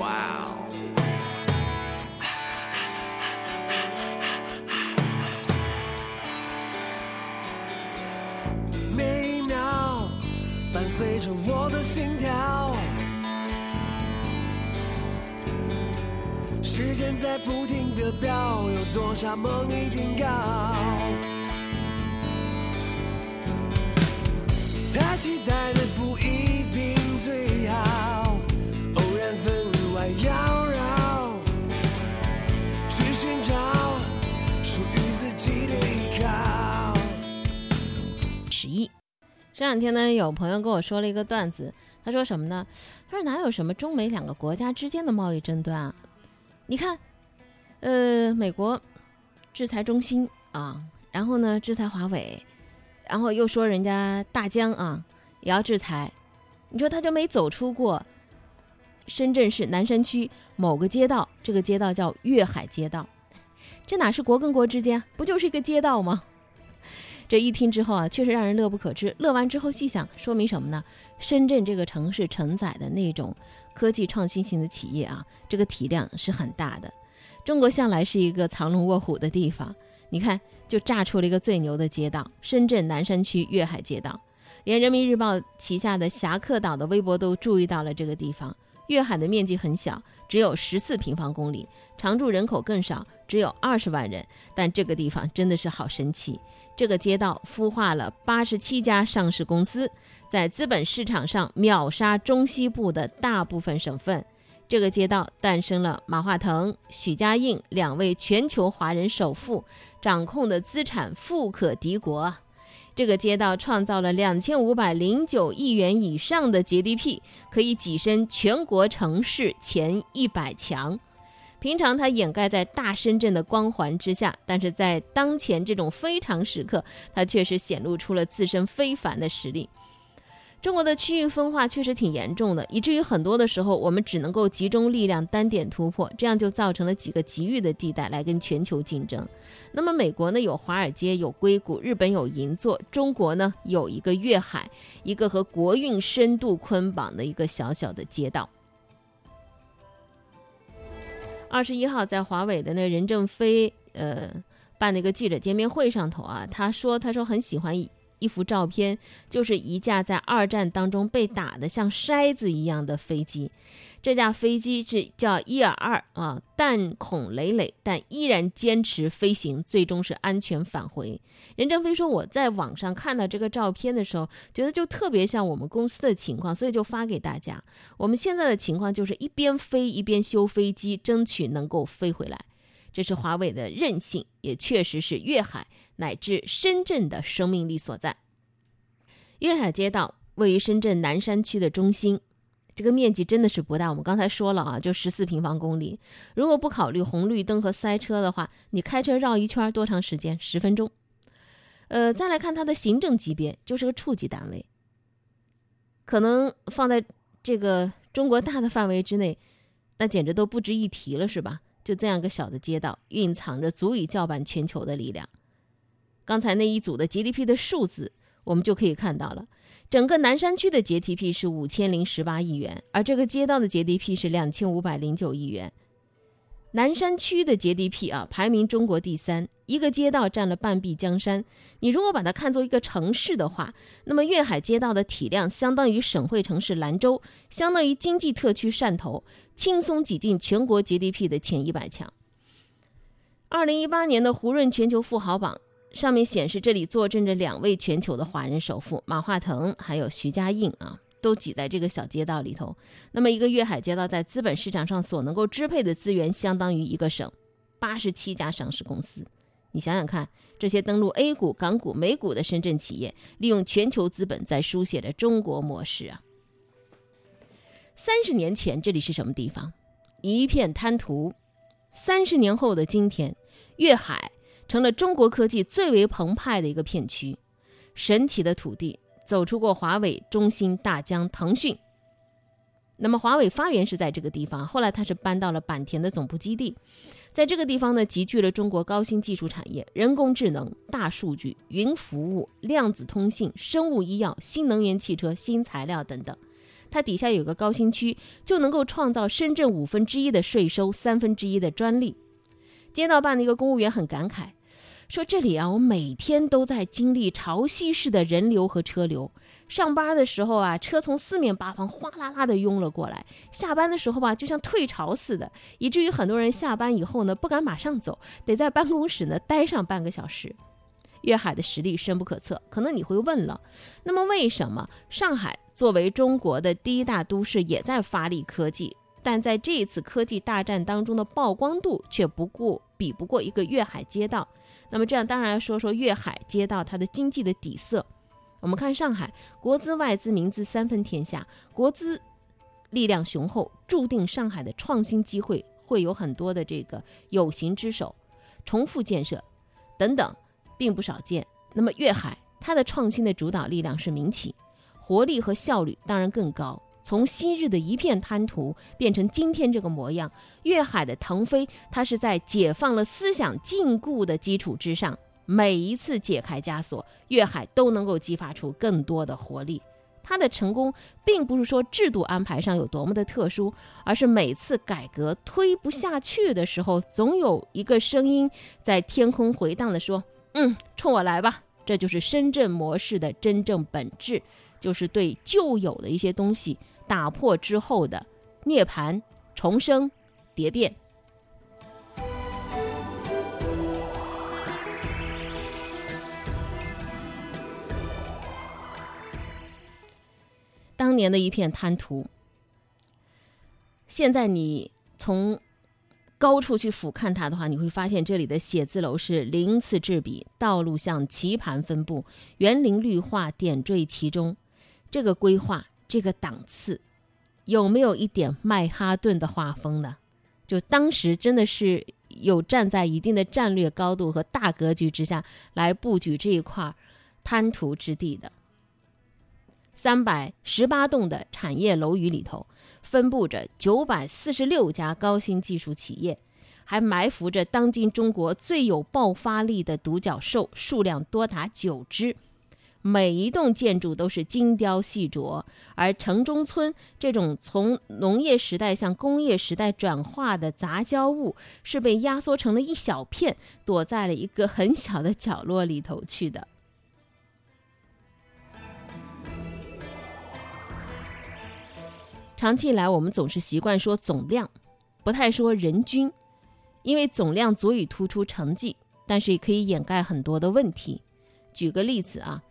Wow. 每一秒伴随着我的心跳，时间在不停的飙，有多少梦已定稿？太期待的不十亿。这两天呢，有朋友跟我说了一个段子，他说什么呢？他说哪有什么中美两个国家之间的贸易争端啊？你看，呃，美国制裁中兴啊，然后呢制裁华为，然后又说人家大疆啊也要制裁，你说他就没走出过深圳市南山区某个街道，这个街道叫粤海街道，这哪是国跟国之间，不就是一个街道吗？这一听之后啊，确实让人乐不可支。乐完之后细想，说明什么呢？深圳这个城市承载的那种科技创新型的企业啊，这个体量是很大的。中国向来是一个藏龙卧虎的地方，你看，就炸出了一个最牛的街道——深圳南山区粤海街道。连人民日报旗下的侠客岛的微博都注意到了这个地方。粤海的面积很小，只有十四平方公里，常住人口更少，只有二十万人。但这个地方真的是好神奇。这个街道孵化了八十七家上市公司，在资本市场上秒杀中西部的大部分省份。这个街道诞生了马化腾、许家印两位全球华人首富，掌控的资产富可敌国。这个街道创造了两千五百零九亿元以上的 GDP，可以跻身全国城市前一百强。平常它掩盖在大深圳的光环之下，但是在当前这种非常时刻，它确实显露出了自身非凡的实力。中国的区域分化确实挺严重的，以至于很多的时候我们只能够集中力量单点突破，这样就造成了几个极域的地带来跟全球竞争。那么美国呢有华尔街有硅谷，日本有银座，中国呢有一个粤海，一个和国运深度捆绑的一个小小的街道。二十一号在华为的那任正非呃办那个记者见面会上头啊，他说他说很喜欢一幅照片，就是一架在二战当中被打得像筛子一样的飞机。这架飞机是叫伊尔二啊，弹孔累累，但依然坚持飞行，最终是安全返回。任正非说：“我在网上看到这个照片的时候，觉得就特别像我们公司的情况，所以就发给大家。我们现在的情况就是一边飞一边修飞机，争取能够飞回来。这是华为的韧性，也确实是粤海乃至深圳的生命力所在。粤海街道位于深圳南山区的中心。”这个面积真的是不大，我们刚才说了啊，就十四平方公里。如果不考虑红绿灯和塞车的话，你开车绕一圈多长时间？十分钟。呃，再来看它的行政级别，就是个处级单位。可能放在这个中国大的范围之内，那简直都不值一提了，是吧？就这样个小的街道，蕴藏着足以叫板全球的力量。刚才那一组的 GDP 的数字，我们就可以看到了。整个南山区的 GDP 是五千零十八亿元，而这个街道的 GDP 是两千五百零九亿元。南山区的 GDP 啊，排名中国第三，一个街道占了半壁江山。你如果把它看作一个城市的话，那么粤海街道的体量相当于省会城市兰州，相当于经济特区汕头，轻松挤进全国 GDP 的前一百强。二零一八年的胡润全球富豪榜。上面显示，这里坐镇着两位全球的华人首富马化腾，还有徐家印啊，都挤在这个小街道里头。那么，一个粤海街道在资本市场上所能够支配的资源，相当于一个省，八十七家上市公司。你想想看，这些登陆 A 股、港股、美股的深圳企业，利用全球资本在书写着中国模式啊。三十年前，这里是什么地方？一片滩涂。三十年后的今天，粤海。成了中国科技最为澎湃的一个片区，神奇的土地，走出过华为、中兴、大疆、腾讯。那么华为发源是在这个地方，后来它是搬到了坂田的总部基地，在这个地方呢，集聚了中国高新技术产业、人工智能、大数据、云服务、量子通信、生物医药、新能源汽车、新材料等等。它底下有个高新区，就能够创造深圳五分之一的税收，三分之一的专利。街道办的一个公务员很感慨，说这里啊，我每天都在经历潮汐式的人流和车流。上班的时候啊，车从四面八方哗啦啦的涌了过来；下班的时候吧，就像退潮似的，以至于很多人下班以后呢，不敢马上走，得在办公室呢待上半个小时。粤海的实力深不可测，可能你会问了，那么为什么上海作为中国的第一大都市，也在发力科技，但在这一次科技大战当中的曝光度却不过比不过一个粤海街道？那么这样当然说说粤海街道它的经济的底色。我们看上海，国资外资民资三分天下，国资力量雄厚，注定上海的创新机会会有很多的这个有形之手，重复建设等等，并不少见。那么粤海它的创新的主导力量是民企，活力和效率当然更高。从昔日的一片滩涂变成今天这个模样，粤海的腾飞，它是在解放了思想禁锢的基础之上。每一次解开枷锁，粤海都能够激发出更多的活力。它的成功并不是说制度安排上有多么的特殊，而是每次改革推不下去的时候，总有一个声音在天空回荡的说：“嗯，冲我来吧！”这就是深圳模式的真正本质，就是对旧有的一些东西打破之后的涅槃、重生、蝶变。当年的一片滩涂，现在你从高处去俯瞰它的话，你会发现这里的写字楼是鳞次栉比，道路像棋盘分布，园林绿化点缀其中。这个规划，这个档次，有没有一点曼哈顿的画风呢？就当时真的是有站在一定的战略高度和大格局之下来布局这一块滩涂之地的。三百十八栋的产业楼宇里头，分布着九百四十六家高新技术企业，还埋伏着当今中国最有爆发力的独角兽，数量多达九只。每一栋建筑都是精雕细琢，而城中村这种从农业时代向工业时代转化的杂交物，是被压缩成了一小片，躲在了一个很小的角落里头去的。长期以来，我们总是习惯说总量，不太说人均，因为总量足以突出成绩，但是也可以掩盖很多的问题。举个例子啊，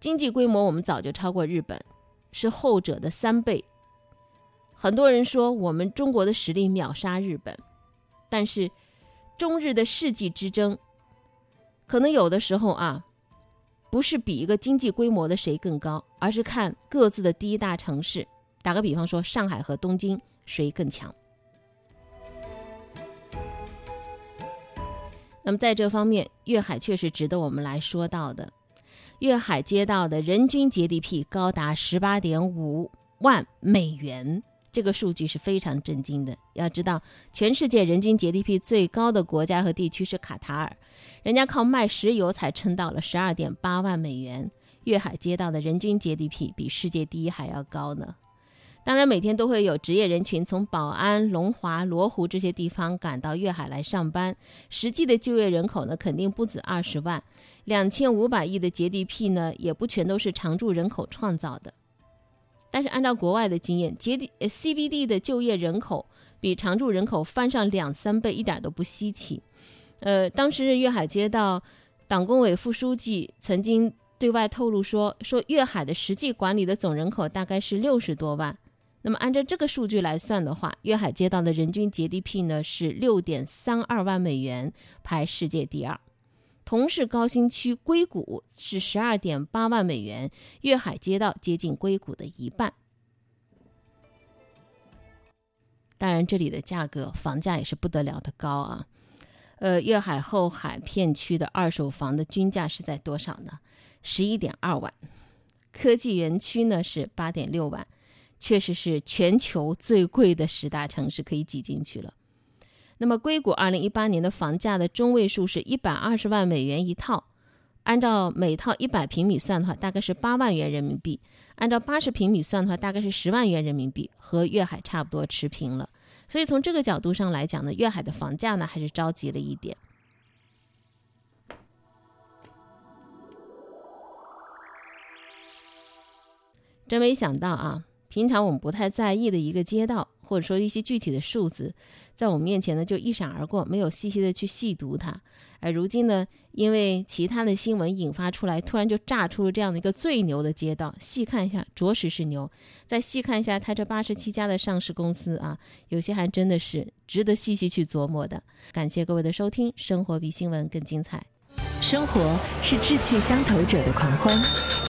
经济规模我们早就超过日本，是后者的三倍。很多人说我们中国的实力秒杀日本，但是中日的世纪之争，可能有的时候啊，不是比一个经济规模的谁更高，而是看各自的第一大城市。打个比方说，上海和东京谁更强？那么在这方面，粤海确实值得我们来说到的。粤海街道的人均 GDP 高达十八点五万美元，这个数据是非常震惊的。要知道，全世界人均 GDP 最高的国家和地区是卡塔尔，人家靠卖石油才撑到了十二点八万美元。粤海街道的人均 GDP 比世界第一还要高呢。当然，每天都会有职业人群从宝安、龙华、罗湖这些地方赶到粤海来上班。实际的就业人口呢，肯定不止二十万。两千五百亿的 GDP 呢，也不全都是常住人口创造的。但是，按照国外的经验，D CBD 的就业人口比常住人口翻上两三倍，一点都不稀奇。呃，当时粤海街道党工委副书记曾经对外透露说，说粤海的实际管理的总人口大概是六十多万。那么按照这个数据来算的话，粤海街道的人均 GDP 呢是六点三二万美元，排世界第二。同是高新区，硅谷是十二点八万美元，粤海街道接近硅谷的一半。当然，这里的价格房价也是不得了的高啊。呃，粤海后海片区的二手房的均价是在多少呢？十一点二万。科技园区呢是八点六万。确实是全球最贵的十大城市可以挤进去了。那么，硅谷二零一八年的房价的中位数是一百二十万美元一套，按照每套一百平米算的话，大概是八万元人民币；按照八十平米算的话，大概是十万元人民币，和粤海差不多持平了。所以从这个角度上来讲呢，粤海的房价呢还是着急了一点。真没想到啊！平常我们不太在意的一个街道，或者说一些具体的数字，在我们面前呢就一闪而过，没有细细的去细读它。而如今呢，因为其他的新闻引发出来，突然就炸出了这样的一个最牛的街道。细看一下，着实是牛。再细看一下它这八十七家的上市公司啊，有些还真的是值得细细去琢磨的。感谢各位的收听，生活比新闻更精彩。生活是志趣相投者的狂欢。